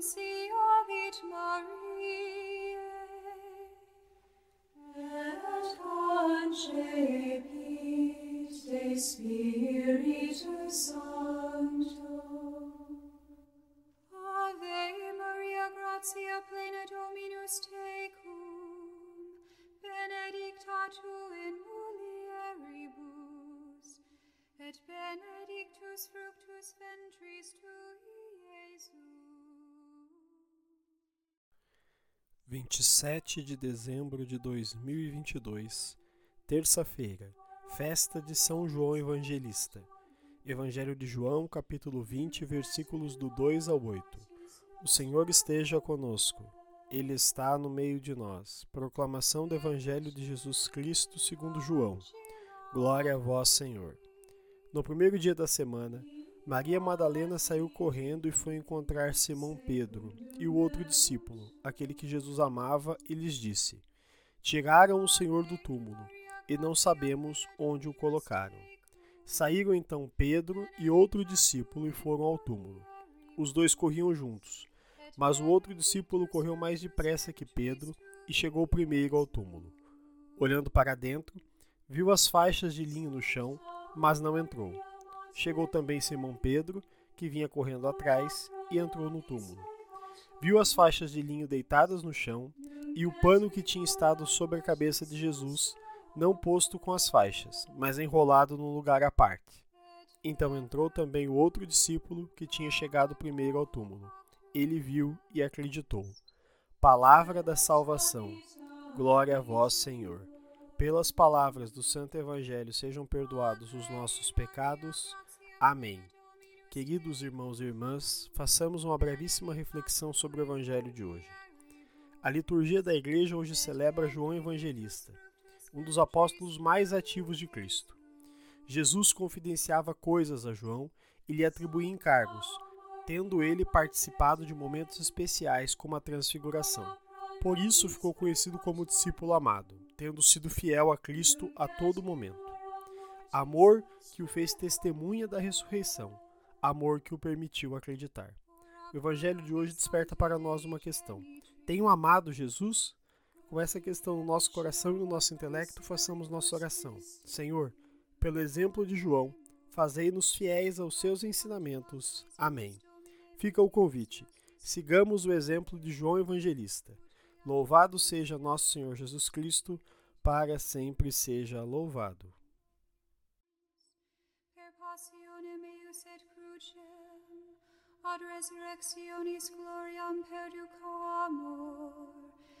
Nunciavit Mariae, et concepit de Spiritus Sancto. Ave Maria, gratia plena Dominus tecum, benedicta tu in mulieribus, et benedictus fructus ventris tui, Iesus. 27 de dezembro de 2022, terça-feira, festa de São João Evangelista. Evangelho de João, capítulo 20, versículos do 2 ao 8. O Senhor esteja conosco. Ele está no meio de nós. Proclamação do Evangelho de Jesus Cristo, segundo João. Glória a vós, Senhor. No primeiro dia da semana, Maria Madalena saiu correndo e foi encontrar Simão Pedro e o outro discípulo, aquele que Jesus amava, e lhes disse: Tiraram o Senhor do túmulo e não sabemos onde o colocaram. Saíram então Pedro e outro discípulo e foram ao túmulo. Os dois corriam juntos, mas o outro discípulo correu mais depressa que Pedro e chegou primeiro ao túmulo. Olhando para dentro, viu as faixas de linho no chão, mas não entrou. Chegou também Simão Pedro, que vinha correndo atrás, e entrou no túmulo. Viu as faixas de linho deitadas no chão e o pano que tinha estado sobre a cabeça de Jesus, não posto com as faixas, mas enrolado num lugar à parte. Então entrou também o outro discípulo que tinha chegado primeiro ao túmulo. Ele viu e acreditou. Palavra da salvação. Glória a vós, Senhor. Pelas palavras do Santo Evangelho sejam perdoados os nossos pecados. Amém. Queridos irmãos e irmãs, façamos uma brevíssima reflexão sobre o Evangelho de hoje. A liturgia da Igreja hoje celebra João Evangelista, um dos apóstolos mais ativos de Cristo. Jesus confidenciava coisas a João e lhe atribuía encargos, tendo ele participado de momentos especiais como a Transfiguração. Por isso ficou conhecido como discípulo amado, tendo sido fiel a Cristo a todo momento. Amor que o fez testemunha da ressurreição, amor que o permitiu acreditar. O evangelho de hoje desperta para nós uma questão: Tenho amado Jesus? Com essa questão no nosso coração e no nosso intelecto, façamos nossa oração. Senhor, pelo exemplo de João, fazei-nos fiéis aos seus ensinamentos. Amém. Fica o convite. Sigamos o exemplo de João Evangelista. Louvado seja nosso Senhor Jesus Cristo, para sempre seja louvado. Crucem, ad resurrectionis gloriam perducamur, per